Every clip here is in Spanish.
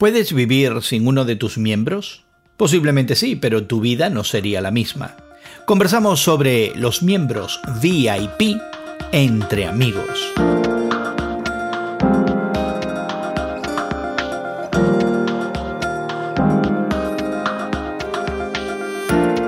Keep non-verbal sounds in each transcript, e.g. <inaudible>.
¿Puedes vivir sin uno de tus miembros? Posiblemente sí, pero tu vida no sería la misma. Conversamos sobre los miembros VIP entre amigos.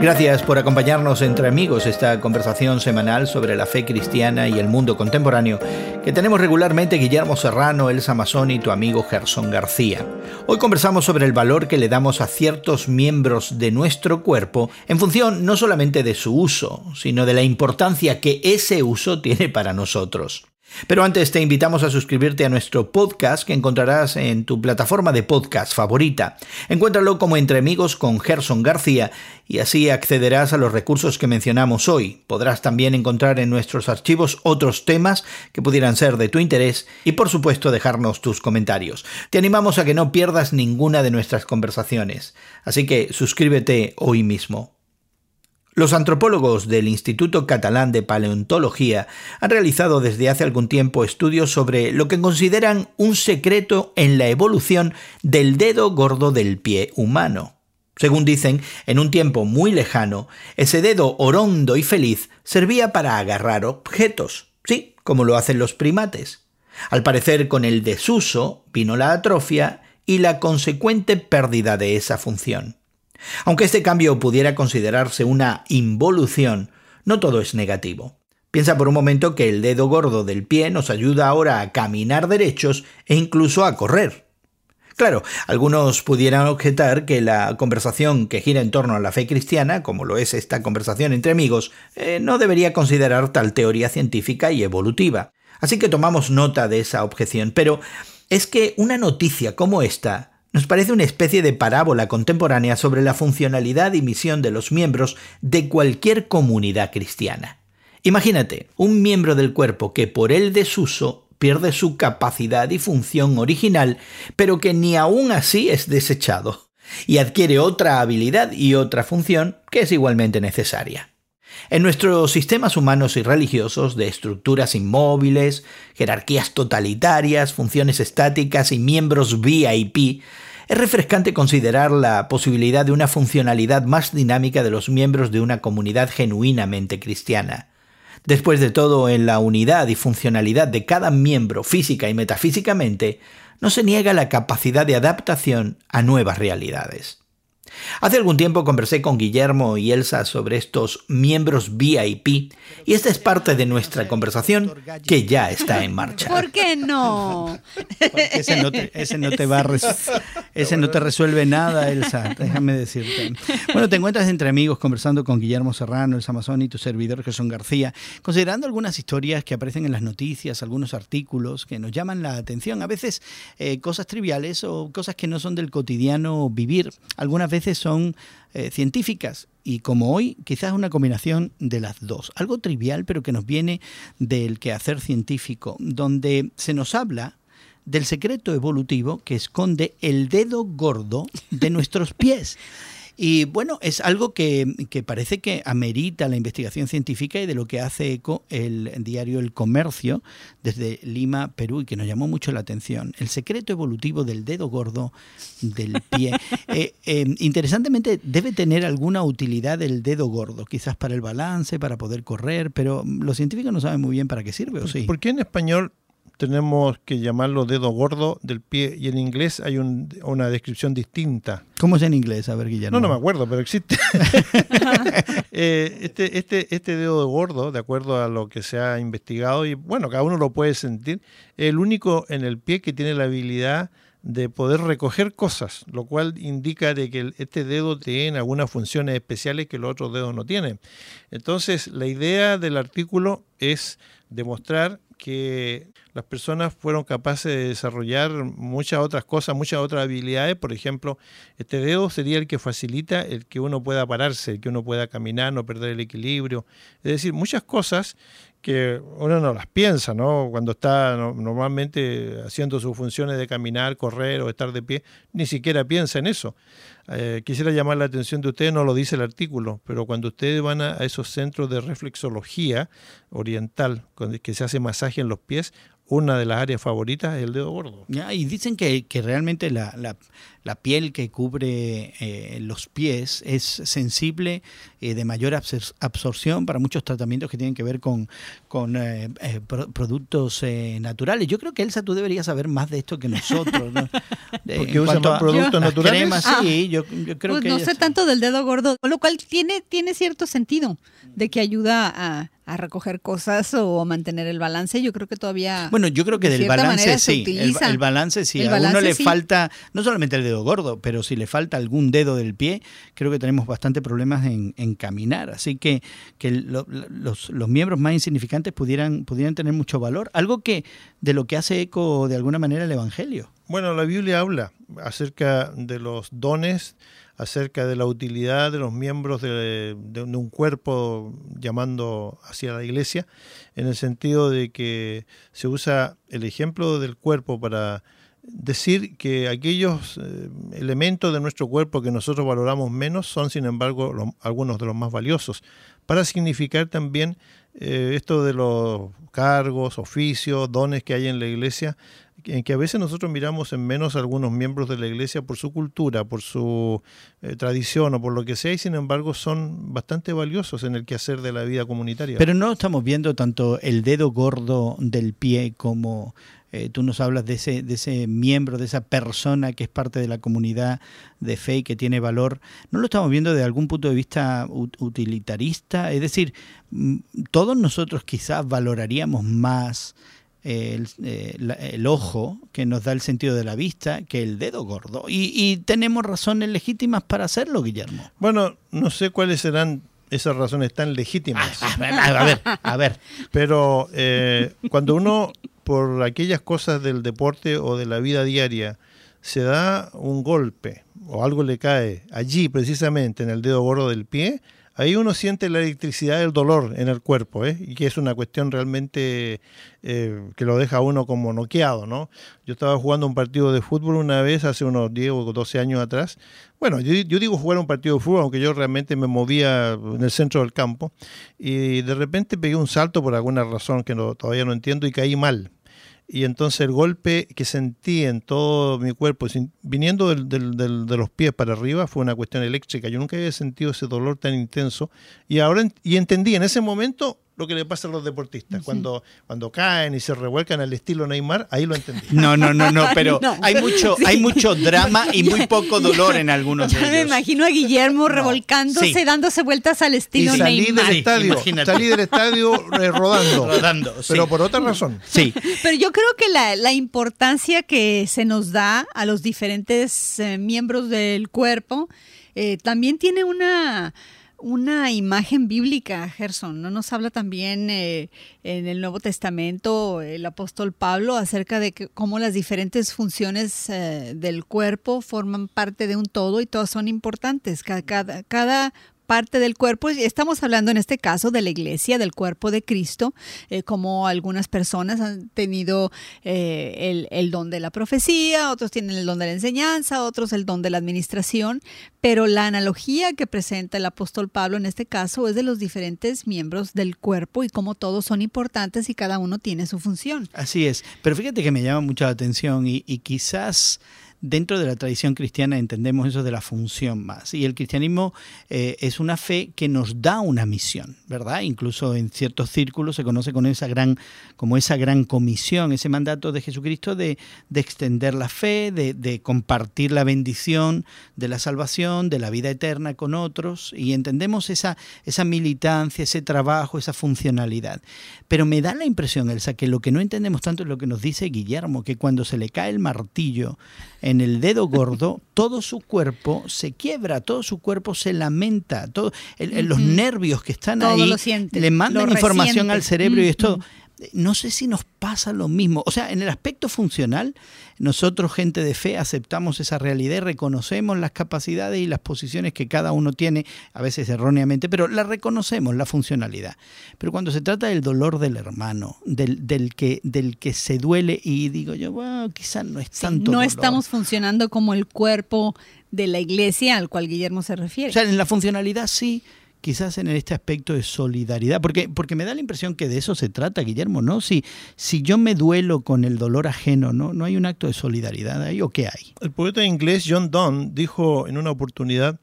Gracias por acompañarnos entre amigos esta conversación semanal sobre la fe cristiana y el mundo contemporáneo que tenemos regularmente Guillermo Serrano, Elsa Mazón y tu amigo Gerson García. Hoy conversamos sobre el valor que le damos a ciertos miembros de nuestro cuerpo en función no solamente de su uso, sino de la importancia que ese uso tiene para nosotros. Pero antes te invitamos a suscribirte a nuestro podcast que encontrarás en tu plataforma de podcast favorita. Encuéntralo como Entre Amigos con Gerson García y así accederás a los recursos que mencionamos hoy. Podrás también encontrar en nuestros archivos otros temas que pudieran ser de tu interés y por supuesto dejarnos tus comentarios. Te animamos a que no pierdas ninguna de nuestras conversaciones. Así que suscríbete hoy mismo. Los antropólogos del Instituto Catalán de Paleontología han realizado desde hace algún tiempo estudios sobre lo que consideran un secreto en la evolución del dedo gordo del pie humano. Según dicen, en un tiempo muy lejano, ese dedo orondo y feliz servía para agarrar objetos, sí, como lo hacen los primates. Al parecer, con el desuso vino la atrofia y la consecuente pérdida de esa función. Aunque este cambio pudiera considerarse una involución, no todo es negativo. Piensa por un momento que el dedo gordo del pie nos ayuda ahora a caminar derechos e incluso a correr. Claro, algunos pudieran objetar que la conversación que gira en torno a la fe cristiana, como lo es esta conversación entre amigos, eh, no debería considerar tal teoría científica y evolutiva. Así que tomamos nota de esa objeción, pero es que una noticia como esta nos parece una especie de parábola contemporánea sobre la funcionalidad y misión de los miembros de cualquier comunidad cristiana. Imagínate, un miembro del cuerpo que por el desuso pierde su capacidad y función original, pero que ni aún así es desechado, y adquiere otra habilidad y otra función que es igualmente necesaria. En nuestros sistemas humanos y religiosos de estructuras inmóviles, jerarquías totalitarias, funciones estáticas y miembros VIP, es refrescante considerar la posibilidad de una funcionalidad más dinámica de los miembros de una comunidad genuinamente cristiana. Después de todo, en la unidad y funcionalidad de cada miembro física y metafísicamente, no se niega la capacidad de adaptación a nuevas realidades. Hace algún tiempo conversé con Guillermo y Elsa sobre estos miembros VIP y esta es parte de nuestra conversación que ya está en marcha. ¿Por qué no? ese no te, ese no te va ese no te resuelve nada, Elsa, déjame decirte. Bueno, te encuentras entre amigos conversando con Guillermo Serrano, Elsa Mazón y tu servidor Jesús García, considerando algunas historias que aparecen en las noticias, algunos artículos que nos llaman la atención, a veces eh, cosas triviales o cosas que no son del cotidiano vivir, algunas veces son eh, científicas y como hoy quizás una combinación de las dos. Algo trivial pero que nos viene del quehacer científico, donde se nos habla del secreto evolutivo que esconde el dedo gordo de nuestros pies. <laughs> Y bueno, es algo que, parece que amerita la investigación científica y de lo que hace eco el diario El Comercio desde Lima, Perú, y que nos llamó mucho la atención. El secreto evolutivo del dedo gordo del pie. <laughs> Eh, eh, interesantemente, debe tener alguna utilidad el dedo gordo, quizás para el balance, para poder correr, pero los científicos no saben muy bien para qué sirve, ¿o sí? ¿Por qué en español tenemos que llamarlo dedo gordo del pie y en inglés hay una descripción distinta. ¿Cómo es en inglés? A ver, Guillermo. No, no me acuerdo, pero existe. <laughs> <laughs> Eh, este, este, este dedo gordo, de acuerdo a lo que se ha investigado, y bueno, cada uno lo puede sentir, el único en el pie que tiene la habilidad de poder recoger cosas, lo cual indica de que este dedo tiene algunas funciones especiales que los otros dedos no tienen. Entonces, la idea del artículo es demostrar que las personas fueron capaces de desarrollar muchas otras cosas, muchas otras habilidades. Por ejemplo, este dedo sería el que facilita el que uno pueda pararse, el que uno pueda caminar, no perder el equilibrio. Es decir, muchas cosas que uno no las piensa, ¿no? Cuando está normalmente haciendo sus funciones de caminar, correr o estar de pie, ni siquiera piensa en eso. Eh, quisiera llamar la atención de ustedes, no lo dice el artículo, pero cuando ustedes van a, esos centros de reflexología oriental, que se hace masaje en los pies, una de las áreas favoritas es el dedo gordo. Ya, y dicen que, que realmente la, la, la, piel que cubre eh, los pies es sensible, eh, de mayor absorción para muchos tratamientos que tienen que ver con, con eh, productos naturales. Yo creo que Elsa, tú deberías saber más de esto que nosotros. ¿no? <laughs> Porque usan productos naturales. sí, yo, yo, creo pues que... No sé tanto del dedo gordo, lo cual tiene, tiene cierto sentido de que ayuda a, a recoger cosas o mantener el balance. Yo creo que todavía. Bueno, yo creo que del balance sí. El, balance sí. a uno le falta, no solamente el dedo gordo, pero si le falta algún dedo del pie, creo que tenemos bastante problemas en, caminar. Así que, que los, los, miembros más insignificantes pudieran, pudieran tener mucho valor. Algo que de lo que hace eco de alguna manera el Evangelio. Bueno, la Biblia habla acerca de los dones acerca de la utilidad de los miembros de, un cuerpo llamando hacia la iglesia, en el sentido de que se usa el ejemplo del cuerpo para decir que aquellos eh, elementos de nuestro cuerpo que nosotros valoramos menos son, sin embargo, algunos de los más valiosos, para significar también eh, esto de los cargos, oficios, dones que hay en la iglesia, en que a veces nosotros miramos en menos a algunos miembros de la iglesia por su cultura, por su eh, tradición o por lo que sea, y sin embargo son bastante valiosos en el quehacer de la vida comunitaria. Pero no estamos viendo tanto el dedo gordo del pie como eh, tú nos hablas de ese, de ese miembro, de esa persona que es parte de la comunidad de fe y que tiene valor. ¿No lo estamos viendo desde algún punto de vista utilitarista? Es decir, mm, todos nosotros quizás valoraríamos más el, eh, el, ojo que nos da el sentido de la vista que el dedo gordo. Y, tenemos razones legítimas para hacerlo, Guillermo. Bueno, no sé cuáles serán esas razones tan legítimas. Ah, a, ver, a ver. Pero eh, cuando uno, por aquellas cosas del deporte o de la vida diaria, se da un golpe o algo le cae allí precisamente en el dedo gordo del pie, ahí uno siente la electricidad del dolor en el cuerpo, ¿eh? y que es una cuestión realmente eh, que lo deja a uno como noqueado, ¿no? Yo estaba jugando un partido de fútbol una vez, hace unos 10 o 12 años atrás. Bueno, yo, yo, digo jugar un partido de fútbol, aunque yo realmente me movía en el centro del campo, y de repente pegué un salto por alguna razón que no, todavía no entiendo y caí mal y entonces el golpe que sentí en todo mi cuerpo, viniendo de los pies para arriba, fue una cuestión eléctrica. Yo nunca había sentido ese dolor tan intenso y ahora y entendí en ese momento lo que le pasa a los deportistas. Cuando, cuando caen y se revuelcan al estilo Neymar, ahí lo entendí. No, no, no, no, pero hay mucho, hay mucho drama y muy poco dolor en algunos de ellos. Me imagino a Guillermo revolcándose, dándose vueltas al estilo y salí Neymar. Del estadio, salí del estadio eh, rodando. Rodando, Pero por otra razón. Sí. Pero yo creo que la, la importancia que se nos da a los diferentes eh, miembros del cuerpo eh, también tiene una una imagen bíblica, Gerson. ¿No nos habla también eh, en el Nuevo Testamento el apóstol Pablo acerca de que, cómo las diferentes funciones eh, del cuerpo forman parte de un todo y todas son importantes? Cada, cada, parte del cuerpo. Estamos hablando en este caso de la iglesia, del cuerpo de Cristo, eh, como algunas personas han tenido eh, el, el, don de la profecía, otros tienen el don de la enseñanza, otros el don de la administración, pero la analogía que presenta el apóstol Pablo en este caso es de los diferentes miembros del cuerpo y cómo todos son importantes y cada uno tiene su función. Así es, pero fíjate que me llama mucho la atención y, y quizás dentro de la tradición cristiana entendemos eso de la función más. Y el cristianismo eh, es una fe que nos da una misión, ¿verdad? Incluso en ciertos círculos se conoce con esa gran, como esa gran comisión, ese mandato de Jesucristo de, de extender la fe, de, de, compartir la bendición de la salvación, de la vida eterna con otros. Y entendemos esa, esa militancia, ese trabajo, esa funcionalidad. Pero me da la impresión, Elsa, que lo que no entendemos tanto es lo que nos dice Guillermo, que cuando se le cae el martillo, el dedo gordo, <laughs> todo su cuerpo se quiebra, todo su cuerpo se lamenta, todo, los nervios que están ahí le mandan información al cerebro y es todo no sé si nos pasa lo mismo. O sea, en el aspecto funcional, nosotros, gente de fe, aceptamos esa realidad y reconocemos las capacidades y las posiciones que cada uno tiene, a veces erróneamente, pero la reconocemos, la funcionalidad. Pero cuando se trata del dolor del hermano, del, del, que, del que se duele y digo yo, bueno, quizás no es tanto. no estamos funcionando como el cuerpo de la iglesia al cual Guillermo se refiere. O sea, en la funcionalidad sí, quizás en este aspecto de solidaridad, porque, porque me da la impresión que de eso se trata, Guillermo, ¿no? Si, si yo me duelo con el dolor ajeno, ¿no? ¿No hay un acto de solidaridad ahí o qué hay? El poeta inglés John Donne dijo en una oportunidad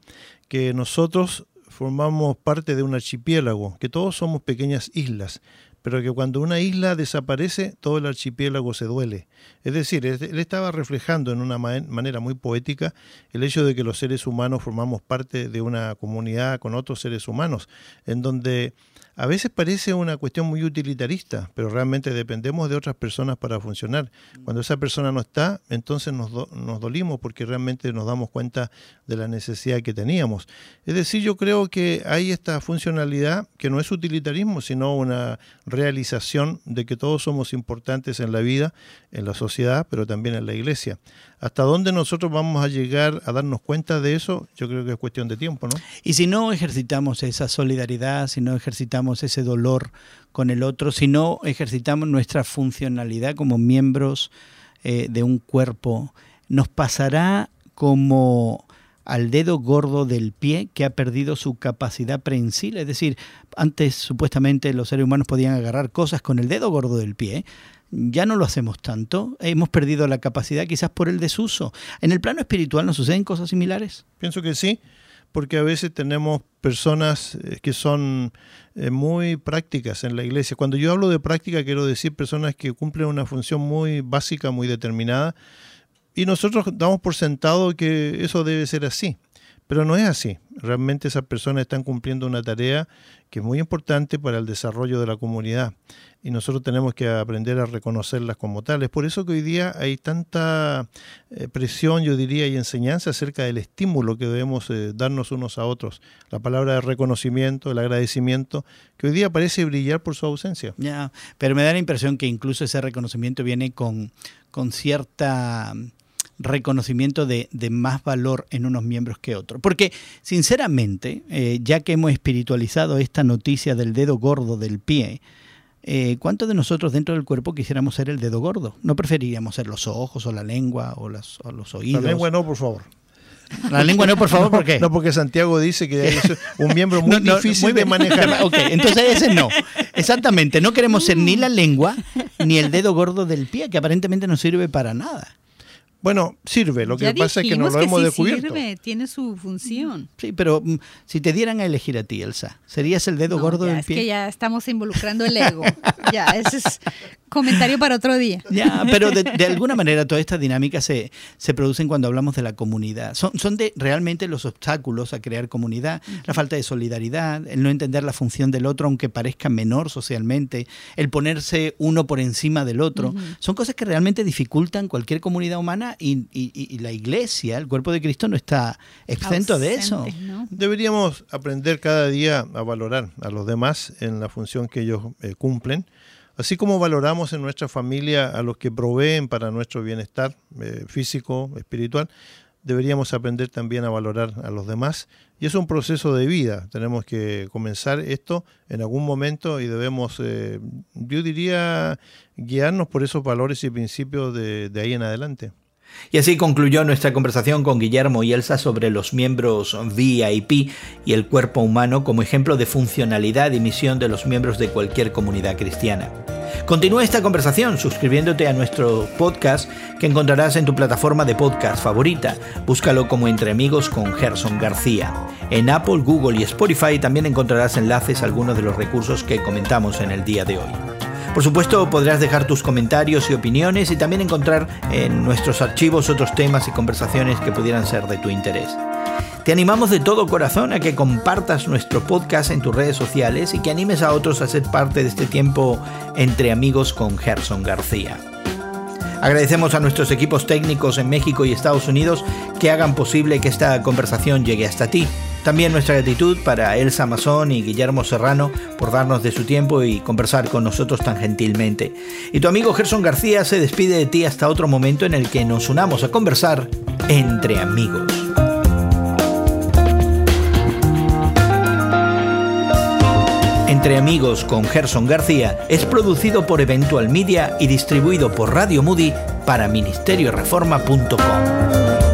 que nosotros formamos parte de un archipiélago, que todos somos pequeñas islas, pero que cuando una isla desaparece, todo el archipiélago se duele. Es decir, él estaba reflejando en una manera muy poética el hecho de que los seres humanos formamos parte de una comunidad con otros seres humanos, en donde a veces parece una cuestión muy utilitarista, pero realmente dependemos de otras personas para funcionar. Cuando esa persona no está, entonces nos, nos dolimos porque realmente nos damos cuenta de la necesidad que teníamos. Es decir, yo creo que hay esta funcionalidad que no es utilitarismo, sino una realización de que todos somos importantes en la vida, en la sociedad, pero también en la iglesia. Hasta dónde nosotros vamos a llegar a darnos cuenta de eso, yo creo que es cuestión de tiempo, ¿no? Y si no ejercitamos esa solidaridad, si no ejercitamos ese dolor con el otro, si no ejercitamos nuestra funcionalidad como miembros eh, de un cuerpo, nos pasará como al dedo gordo del pie que ha perdido su capacidad prensil. Es decir, antes supuestamente los seres humanos podían agarrar cosas con el dedo gordo del pie ya no lo hacemos tanto, hemos perdido la capacidad quizás por el desuso. ¿En el plano espiritual nos suceden cosas similares? Pienso que sí, porque a veces tenemos personas eh, que son eh, muy prácticas en la iglesia. Cuando yo hablo de práctica quiero decir personas que cumplen una función muy básica, muy determinada, y nosotros damos por sentado que eso debe ser así. Pero no es así. Realmente esas personas están cumpliendo una tarea que es muy importante para el desarrollo de la comunidad y nosotros tenemos que aprender a reconocerlas como tales. Por eso que hoy día hay tanta eh, presión, yo diría, y enseñanza acerca del estímulo que debemos eh, darnos unos a otros. La palabra de reconocimiento, el agradecimiento, que hoy día parece brillar por su ausencia. Ya, pero me da la impresión que incluso ese reconocimiento viene con, con cierta reconocimiento de, más valor en unos miembros que otros. Porque, sinceramente, eh, ya que hemos espiritualizado esta noticia del dedo gordo del pie, eh, ¿cuántos de nosotros dentro del cuerpo quisiéramos ser el dedo gordo? ¿No preferiríamos ser los ojos o la lengua o, las, los oídos? La lengua no, por favor. La lengua no, por favor, ¿por qué? <laughs> No, porque Santiago dice que es un miembro muy <laughs> difícil de manejar. <laughs> ok, entonces ese no. Exactamente, no queremos ser ni la lengua ni el dedo gordo del pie, que aparentemente no sirve para nada. Bueno, sirve, lo que pasa es que no lo hemos descubierto. Sirve, tiene su función. Sí, pero mm, si te dieran a elegir a ti, Elsa, ¿serías el dedo gordo del pie? Es que ya estamos involucrando el ego. <laughs> ya, ese es comentario para otro día. <laughs> Ya, pero de, alguna manera todas estas dinámicas se, se, producen cuando hablamos de la comunidad. Son, son de realmente los obstáculos a crear comunidad, la falta de solidaridad, el no entender la función del otro, aunque parezca menor socialmente, el ponerse uno por encima del otro. Son cosas que realmente dificultan cualquier comunidad humana y, la iglesia, el cuerpo de Cristo, no está exento de eso. Deberíamos aprender cada día a valorar a los demás en la función que ellos eh, cumplen, así como valoramos en nuestra familia a los que proveen para nuestro bienestar eh, físico, espiritual deberíamos aprender también a valorar a los demás. Y es un proceso de vida. Tenemos que comenzar esto en algún momento y debemos, eh, yo diría, guiarnos por esos valores y principios de ahí en adelante. Y así concluyó nuestra conversación con Guillermo y Elsa sobre los miembros VIP y el cuerpo humano como ejemplo de funcionalidad y misión de los miembros de cualquier comunidad cristiana. Continúa esta conversación suscribiéndote a nuestro podcast que encontrarás en tu plataforma de podcast favorita. Búscalo como Entre Amigos con Gerson García. En Apple, Google y Spotify también encontrarás enlaces a algunos de los recursos que comentamos en el día de hoy. Por supuesto, podrás dejar tus comentarios y opiniones y también encontrar en nuestros archivos otros temas y conversaciones que pudieran ser de tu interés. Te animamos de todo corazón a que compartas nuestro podcast en tus redes sociales y que animes a otros a ser parte de este tiempo entre amigos con Gerson García. Agradecemos a nuestros equipos técnicos en México y Estados Unidos que hagan posible que esta conversación llegue hasta ti. También nuestra gratitud para Elsa Mazón y Guillermo Serrano por darnos de su tiempo y conversar con nosotros tan gentilmente. Y tu amigo Gerson García se despide de ti hasta otro momento en el que nos unamos a conversar entre amigos. Entre Amigos con Gerson García es producido por Eventual Media y distribuido por Radio Moody para ministerioreforma.com.